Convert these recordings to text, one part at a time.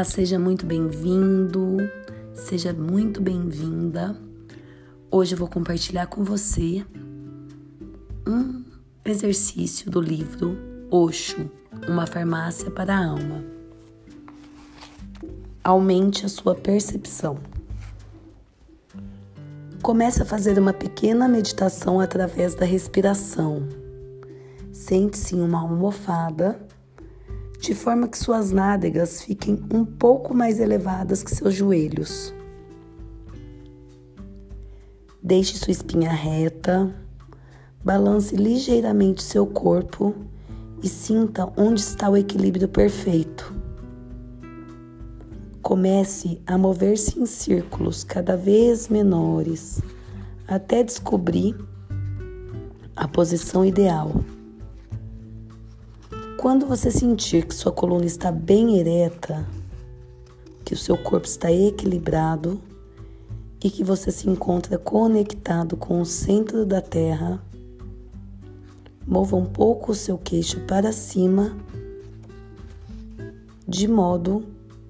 Olá, seja muito bem-vindo, seja muito bem-vinda. Hoje eu vou compartilhar com você um exercício do livro Oxo, uma farmácia para a alma. Aumente a sua percepção. Comece a fazer uma pequena meditação através da respiração. Sente-se em uma almofada de forma que suas nádegas fiquem um pouco mais elevadas que seus joelhos. Deixe sua espinha reta, balance ligeiramente seu corpo e sinta onde está o equilíbrio perfeito. Comece a mover-se em círculos cada vez menores até descobrir a posição ideal. Quando você sentir que sua coluna está bem ereta, que o seu corpo está equilibrado e que você se encontra conectado com o centro da Terra, mova um pouco o seu queixo para cima, de modo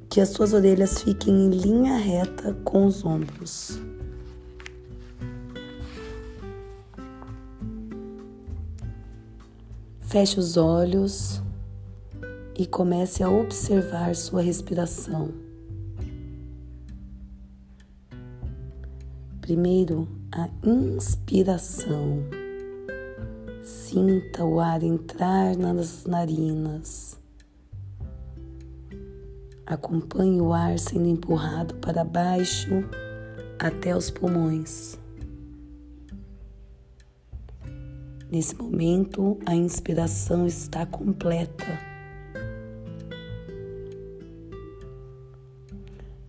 que as suas orelhas fiquem em linha reta com os ombros. Feche os olhos e comece a observar sua respiração. Primeiro, a inspiração. Sinta o ar entrar nas narinas. Acompanhe o ar sendo empurrado para baixo até os pulmões. Nesse momento, a inspiração está completa.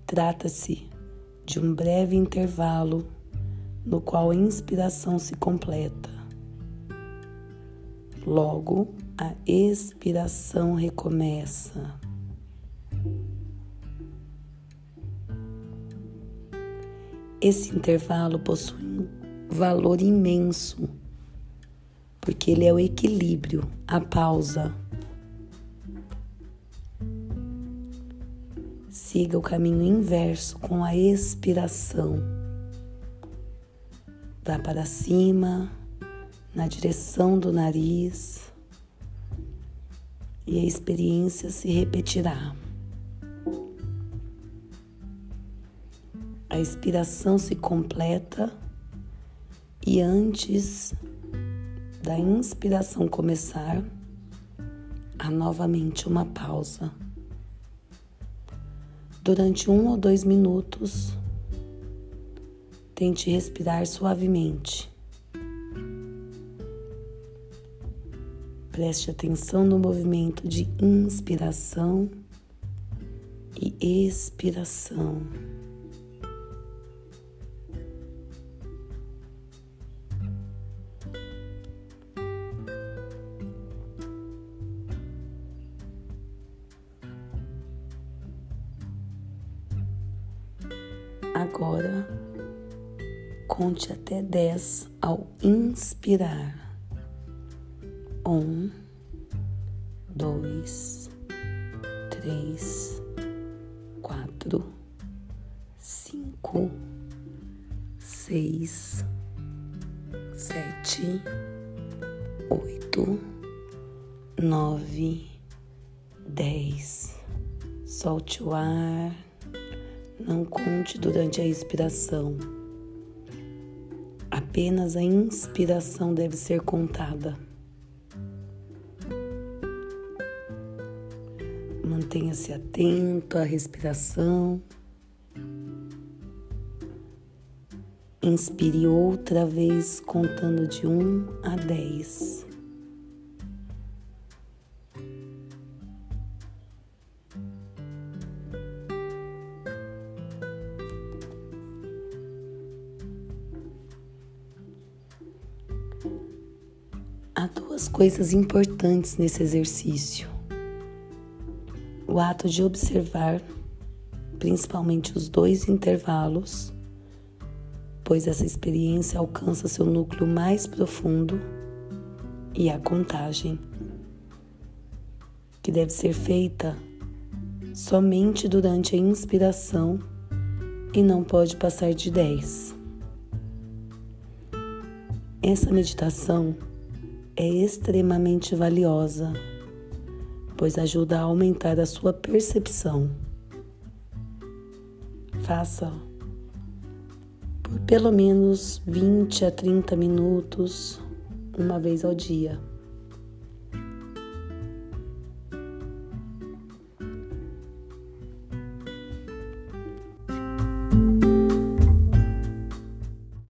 Trata-se de um breve intervalo no qual a inspiração se completa. Logo, a expiração recomeça. Esse intervalo possui um valor imenso porque ele é o equilíbrio, a pausa. Siga o caminho inverso com a expiração. Vá para cima, na direção do nariz, e a experiência se repetirá. A expiração se completa e antes da inspiração começar, há novamente uma pausa. Durante um ou dois minutos, tente respirar suavemente. Preste atenção no movimento de inspiração e expiração. Agora, conte até dez ao inspirar. Um, dois, três, quatro, cinco, seis, sete, oito, nove, dez. Solte o ar. Não conte durante a expiração. Apenas a inspiração deve ser contada. Mantenha-se atento à respiração. Inspire outra vez contando de 1 a 10. Duas coisas importantes nesse exercício. O ato de observar, principalmente os dois intervalos, pois essa experiência alcança seu núcleo mais profundo, e a contagem, que deve ser feita somente durante a inspiração e não pode passar de 10. Essa meditação é extremamente valiosa, pois ajuda a aumentar a sua percepção. Faça por pelo menos 20 a 30 minutos, uma vez ao dia.